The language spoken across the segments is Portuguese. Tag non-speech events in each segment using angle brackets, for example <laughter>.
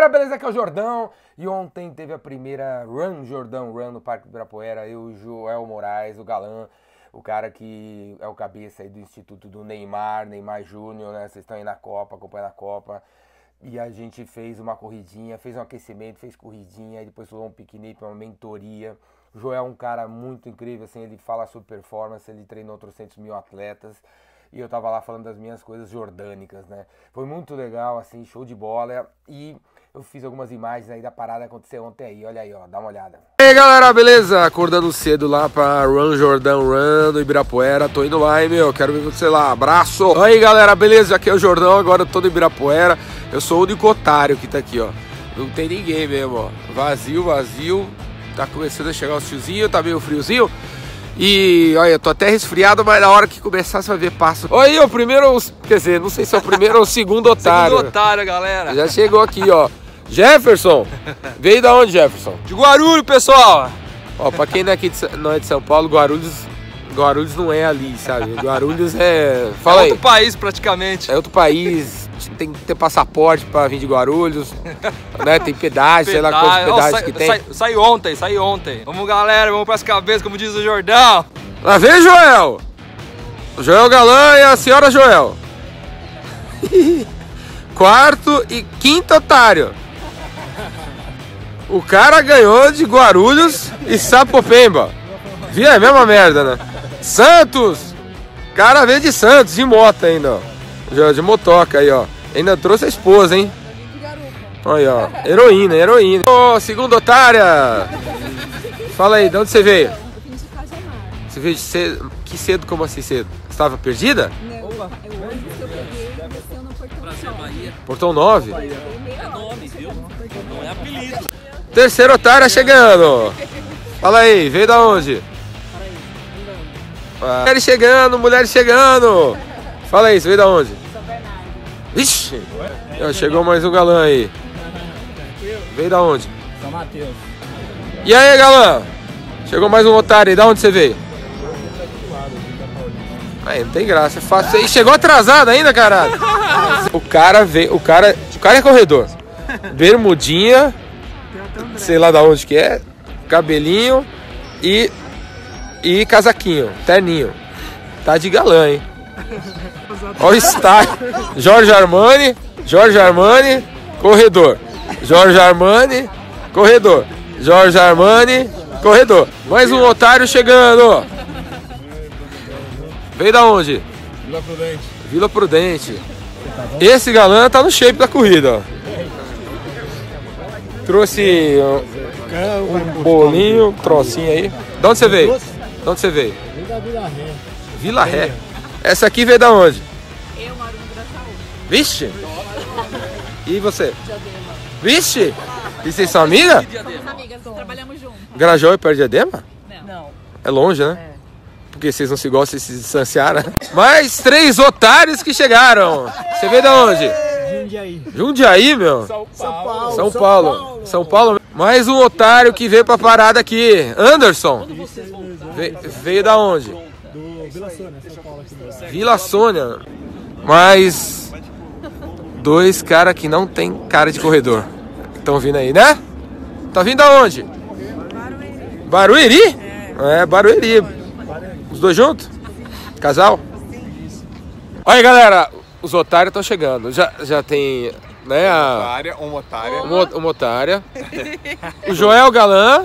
galera, beleza? Aqui é o Jordão. E ontem teve a primeira Run Jordão Run no Parque do Ibirapuera. Eu, o Joel Moraes, o Galã, o cara que é o cabeça aí do Instituto do Neymar, Neymar Júnior, né? Vocês estão aí na Copa, acompanhando a Copa. E a gente fez uma corridinha, fez um aquecimento, fez corridinha, e depois falou um piquenique, uma mentoria. O Joel é um cara muito incrível, assim, ele fala sobre performance, ele treinou 300 mil atletas e eu tava lá falando das minhas coisas jordânicas, né? Foi muito legal, assim, show de bola. E eu fiz algumas imagens aí da parada que aconteceu ontem aí. Olha aí, ó, dá uma olhada. E aí, galera, beleza? Acordando cedo lá pra Run Jordão Run do Ibirapuera. Tô indo lá, hein, meu? Quero ver você lá. Abraço! Aí, galera, beleza? Aqui é o Jordão, agora eu tô no Ibirapuera. Eu sou o único otário que tá aqui, ó. Não tem ninguém mesmo, ó. Vazio, vazio. Tá começando a chegar o tiozinho, tá meio friozinho. E olha, eu tô até resfriado, mas na hora que começar você vai ver passo. Olha aí, o primeiro, quer dizer, não sei se é o primeiro ou o segundo <laughs> otário. Segundo otário, galera. Já chegou aqui, ó. Jefferson. Veio da onde, Jefferson? De Guarulhos, pessoal. Ó, pra quem não é, aqui de, não é de São Paulo, Guarulhos, Guarulhos não é ali, sabe? Guarulhos é. Fala é aí. outro país, praticamente. É outro país. Tem que ter passaporte pra vir de Guarulhos. <laughs> né? Tem pedágio, sei lá quantos pedágios sai- que tem. sai- Sai ontem, sai ontem. Vamos, galera, vamos pras cabeças, como diz o Jordão. Lá vem Joel! Joel Galã e a senhora Joel. <laughs> Quarto e quinto otário. O cara ganhou de Guarulhos e Sapopemba. Viu? É a mesma merda, né? Santos! Cara veio de Santos, de moto ainda, ó. De motoca aí, ó. Ainda trouxe a esposa, hein? Olha, ó. Heroína, heroína. Ô, segunda otária! Fala aí, de onde você veio? Você veio de cedo? Que cedo, como assim cedo? Você estava perdida? Não, é eu peguei no Portão Shopping. Portão 9? Dei meia hora pra chegar no Portão Shopping. Terceiro otário chegando. Fala aí, veio da onde? Ah, Mulheres chegando, mulheres chegando. Fala aí, você veio da onde? São Bernardo. Ó, Chegou mais um galã aí. Veio da onde? São Mateus. E aí, galã? Chegou mais um otário aí, da onde você veio? Aí, não tem graça, é fácil. E chegou atrasado ainda, caralho. <laughs> O cara veio, o cara, o cara é corredor. Bermudinha, sei lá da onde que é, cabelinho e e casaquinho, terninho. Tá de galã, hein? Olha o style. Jorge Armani, Jorge Armani, corredor. Jorge Armani, corredor. Jorge Armani, corredor. Mais um otário chegando. Veio da onde? Vila Prudente. Vila Prudente. Esse galã tá no shape da corrida, ó. Trouxe um, um bolinho, um trocinho aí. De onde você veio? De onde você veio? Vem da Vila Ré. Vila Ré. Essa aqui veio da onde? Eu moro no Graçaú. Vixe! E você? Vixe! E vocês são amigas? Somos amigas, trabalhamos juntas. Grajaú e perto de Diadema? Não. É longe, né? Porque vocês não se gostam e se distanciaram. Mais três otários que chegaram. Você veio da onde? Jundiaí. Jundiaí, meu. São Paulo. São Paulo. São Paulo. Mais um otário que veio pra parada aqui. Anderson. Ve- veio da onde? Do Vila Sônia, São Paulo aqui. Vila Sônia. Mais dois caras que não tem cara de corredor. Estão vindo aí, né? Tá vindo da onde? Barueri. É, Barueri. Os dois juntos? Casal? Olha aí, galera. Os otários estão chegando. Já, já tem, né, a... Otária, uma otária. Uma, uma otária. O Joel Galã.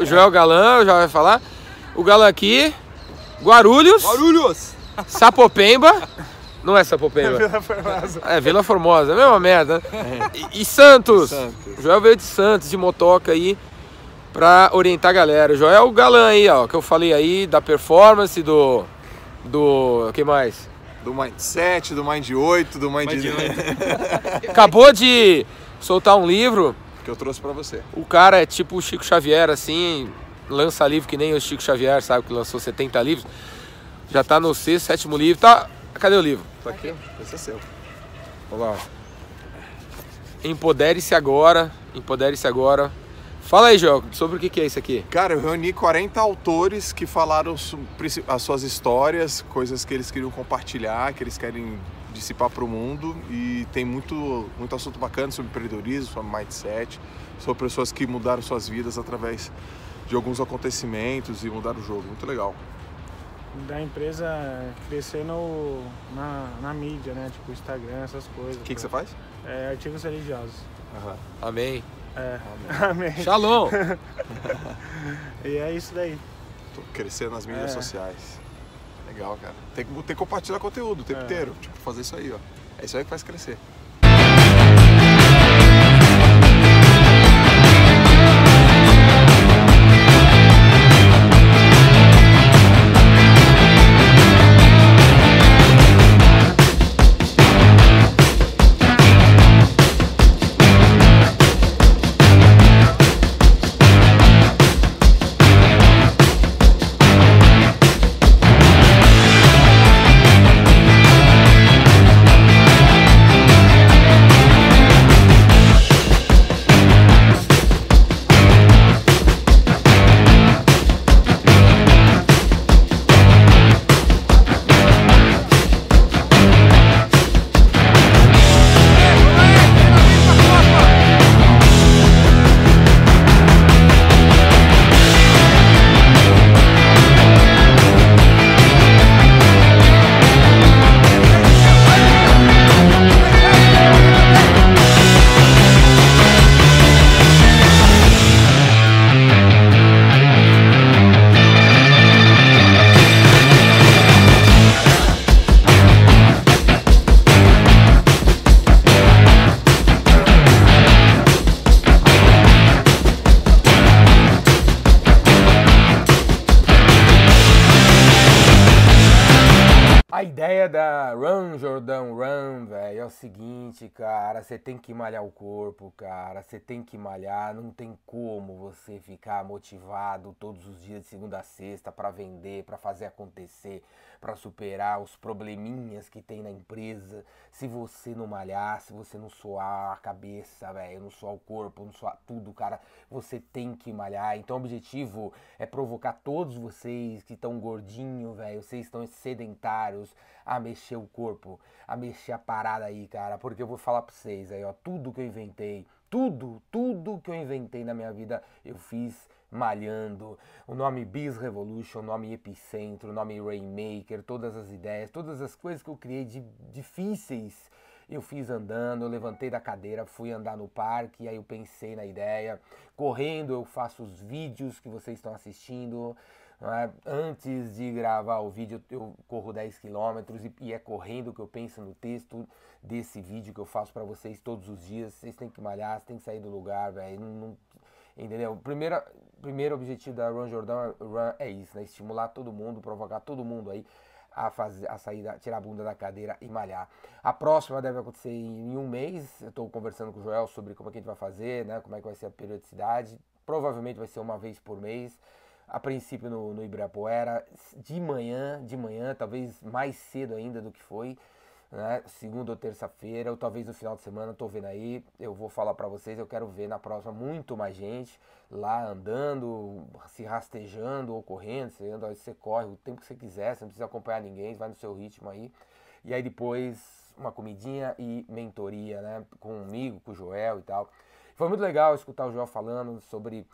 O Joel Galã, já vai falar. O Galã aqui. Guarulhos. Barulhos! Sapopemba. Não é Sapopemba. <laughs> Vila Formosa. É Vila Formosa, é a mesma merda. né? E, e Santos. Santos. O Joel veio de Santos, de motoca aí, pra orientar a galera. O Joel é o galã aí, ó, que eu falei aí, da performance, do. Do. O que mais? Do Mindset, do Mind 8, do Mind, <laughs> Acabou de soltar um livro. que eu trouxe pra você. O cara é tipo o Chico Xavier, assim, lança livro que nem o Chico Xavier, sabe, que lançou 70 livros. Já tá no sexto, sétimo livro. Tá. Cadê o livro? Tá aqui, esse é seu. Olha lá. Empodere-se agora. Empodere-se agora. Fala aí, Joel, sobre o que é isso aqui? Cara, eu reuni 40 autores que falaram as suas histórias, coisas que eles queriam compartilhar, que eles querem dissipar para o mundo e tem muito, muito assunto bacana sobre empreendedorismo, sobre mindset, sobre pessoas que mudaram suas vidas através de alguns acontecimentos e mudaram o jogo. Muito legal. Da empresa crescer no, na, na mídia, né? Tipo Instagram, essas coisas. O que, que você faz? É, artigos religiosos. Amém. É. Amém. <laughs> Shalom. <laughs> E é isso daí. Tô crescendo nas mídias É. sociais. Legal, cara. Tem que, tem que compartilhar conteúdo o tempo É. inteiro. Tipo, fazer isso aí, ó. É isso aí que faz crescer. Da Run, Jordão, Run, velho, é o seguinte, cara, você tem que malhar o corpo, cara, você tem que malhar, não tem como você ficar motivado todos os dias de segunda a sexta pra vender, pra fazer acontecer, pra superar os probleminhas que tem na empresa, se você não malhar, se você não suar a cabeça, velho, não suar o corpo, não suar tudo, cara, você tem que malhar. Então o objetivo é provocar todos vocês que estão gordinho, velho, vocês estão sedentários, a mexer o corpo, a mexer a parada aí, cara, porque eu vou falar pra vocês aí, ó, tudo que eu inventei, tudo, tudo que eu inventei na minha vida, eu fiz malhando. O nome Biz Revolution, o nome Epicentro, o nome Rainmaker, todas as ideias, todas as coisas que eu criei de difíceis, eu fiz andando, eu levantei da cadeira, fui andar no parque, aí eu pensei na ideia. Correndo, eu faço os vídeos que vocês estão assistindo. é? Antes de gravar o vídeo, eu corro 10 quilômetros e, e é correndo que eu penso no texto desse vídeo que eu faço para vocês todos os dias. Vocês têm que malhar, vocês têm que sair do lugar, velho. Não, não- entendeu? O primeiro, objetivo da Run Jordão Run é isso, né? Estimular todo mundo, provocar todo mundo aí a fazer a sair, da- tirar a bunda da cadeira e malhar. A próxima deve acontecer em um mês. Eu estou conversando com o Joel sobre como é que a gente vai fazer, né? Como é que vai ser a periodicidade. Provavelmente vai ser uma vez por mês. A princípio no, no Ibirapuera, de manhã, de manhã, talvez mais cedo ainda do que foi, né? Segunda ou terça-feira, ou talvez no final de semana, tô vendo aí. Eu vou falar pra vocês, eu quero ver na próxima muito mais gente lá andando, se rastejando ou correndo. Você anda, você corre o tempo que você quiser, você não precisa acompanhar ninguém, vai no seu ritmo aí. E aí depois uma comidinha e mentoria, né? Comigo, com o Joel e tal. Foi muito legal escutar o Joel falando sobre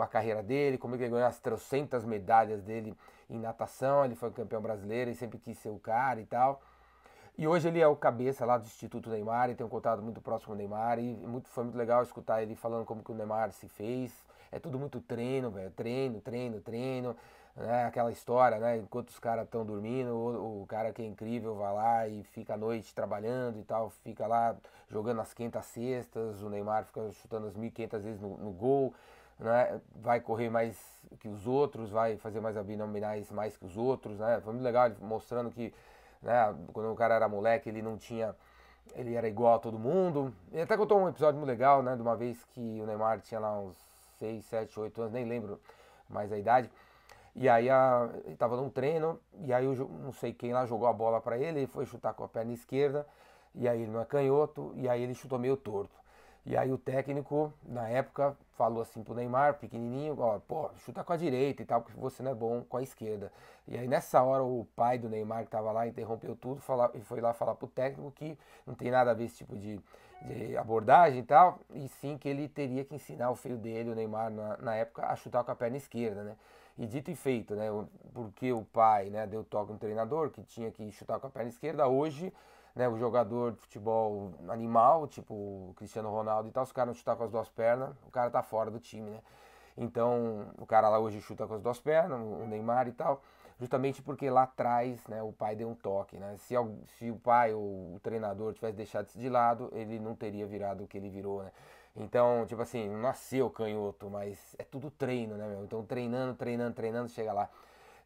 a carreira dele, como ele ganhou as trocentas medalhas dele em natação. Ele foi campeão brasileiro e sempre quis ser o cara e tal. E hoje ele é o cabeça lá do Instituto Neymar e tem um contato muito próximo com o Neymar. E muito, foi muito legal escutar ele falando como que o Neymar se fez. É tudo muito treino, velho. Treino, treino, treino. Né? Aquela história, né? Enquanto os caras estão dormindo, o, o cara que é incrível vai lá e fica à noite trabalhando e tal. Fica lá jogando as 500 cestas. O Neymar fica chutando as 1.500 vezes no, no gol. Né? Vai correr mais que os outros, vai fazer mais abdominais mais que os outros. Né? Foi muito legal mostrando que né? Quando o cara era moleque, ele não tinha. Ele era igual a todo mundo. Ele até contou um episódio muito legal, né? De uma vez que o Neymar tinha lá uns 6, 7, 8 anos, nem lembro mais a idade. E aí a, ele tava num treino, e aí jo- não sei quem lá jogou a bola pra ele, ele foi chutar com a perna esquerda, e aí ele não é canhoto, e aí ele chutou meio torto. E aí o técnico, na época, falou assim pro Neymar, pequenininho, ó, pô, chuta com a direita e tal, porque você não é bom com a esquerda. E aí nessa hora o pai do Neymar que tava lá interrompeu tudo fala, e foi lá falar pro técnico que não tem nada a ver esse tipo de, de abordagem e tal, e sim que ele teria que ensinar o filho dele, o Neymar, na, na época, a chutar com a perna esquerda, né? E dito e feito, né? Porque o pai né, deu toque no treinador que tinha que chutar com a perna esquerda, hoje né, o jogador de futebol animal, tipo Cristiano Ronaldo e tal, se o cara não chutar com as duas pernas, o cara tá fora do time, né? Então, o cara lá hoje chuta com as duas pernas, o Neymar e tal, justamente porque lá atrás, né, o pai deu um toque, né? Se, se o pai ou o treinador tivesse deixado isso de lado, ele não teria virado o que ele virou, né? Então, tipo assim, nasceu canhoto, mas é tudo treino, né, meu? Então, treinando, treinando, treinando, chega lá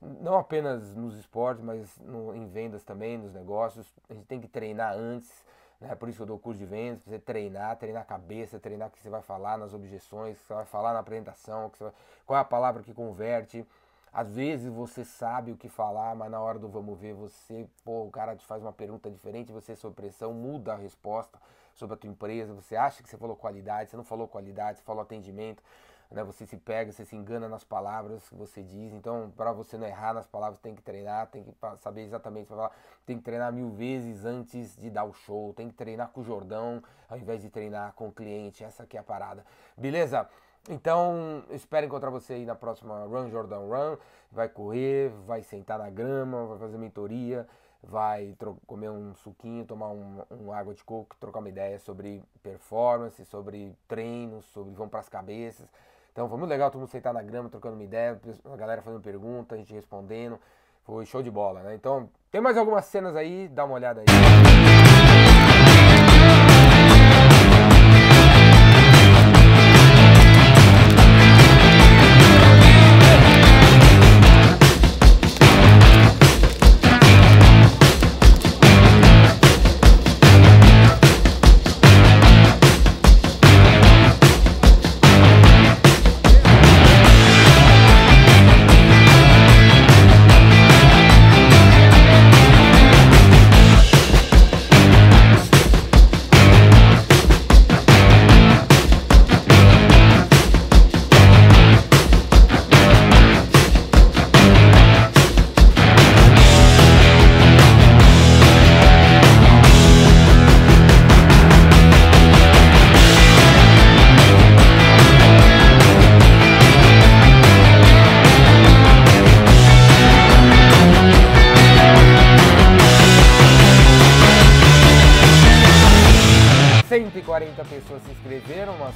não apenas nos esportes, mas no, em vendas também, nos negócios. A gente tem que treinar antes, né? Por isso eu dou curso de vendas, você treinar, treinar a cabeça, treinar o que você vai falar nas objeções, o que você vai falar na apresentação, vai, qual é a palavra que converte. Às vezes você sabe o que falar, mas na hora do vamos ver, você, pô, o cara te faz uma pergunta diferente, você sob pressão muda a resposta sobre a tua empresa, você acha que você falou qualidade, você não falou qualidade, você falou atendimento né? Você se pega, você se engana nas palavras que você diz. Então, para você não errar nas palavras, tem que treinar, tem que saber exatamente falar. Tem que treinar mil vezes antes de dar o show. Tem que treinar com o Jordão ao invés de treinar com o cliente. Essa aqui é a parada. Beleza? Então, espero encontrar você aí na próxima Run Jordão Run. Vai correr, vai sentar na grama, vai fazer mentoria, vai comer um suquinho, tomar um, um, água de coco, trocar uma ideia sobre performance, sobre treinos, sobre vão para as cabeças. Então foi muito legal todo mundo sentar na grama, trocando uma ideia, a galera fazendo pergunta, a gente respondendo. Foi show de bola, né? Então, tem mais algumas cenas aí, dá uma olhada aí.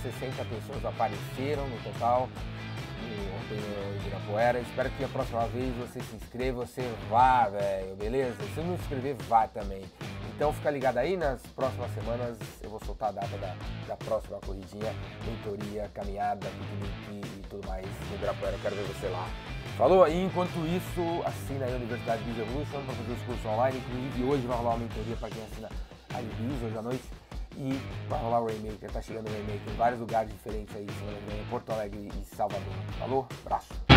60 pessoas apareceram no total ontem no Ibirapuera. Espero que a próxima vez você se inscreva, você vá, velho, beleza? Se não se inscrever, vá também. Então fica ligado aí, nas próximas semanas eu vou soltar a data da, da próxima corridinha, mentoria, caminhada, piquenique e tudo mais no Ibirapuera. Eu quero ver você lá. Falou? E enquanto isso, assina aí a Universidade Biz Evolution para fazer os cursos online. Inclusive hoje vai rolar uma mentoria para quem assina a Biz hoje à noite. E vai rolar o Rainmaker, tá chegando o Rainmaker em vários lugares diferentes aí, vem, Porto Alegre e Salvador. Falou? Abraço!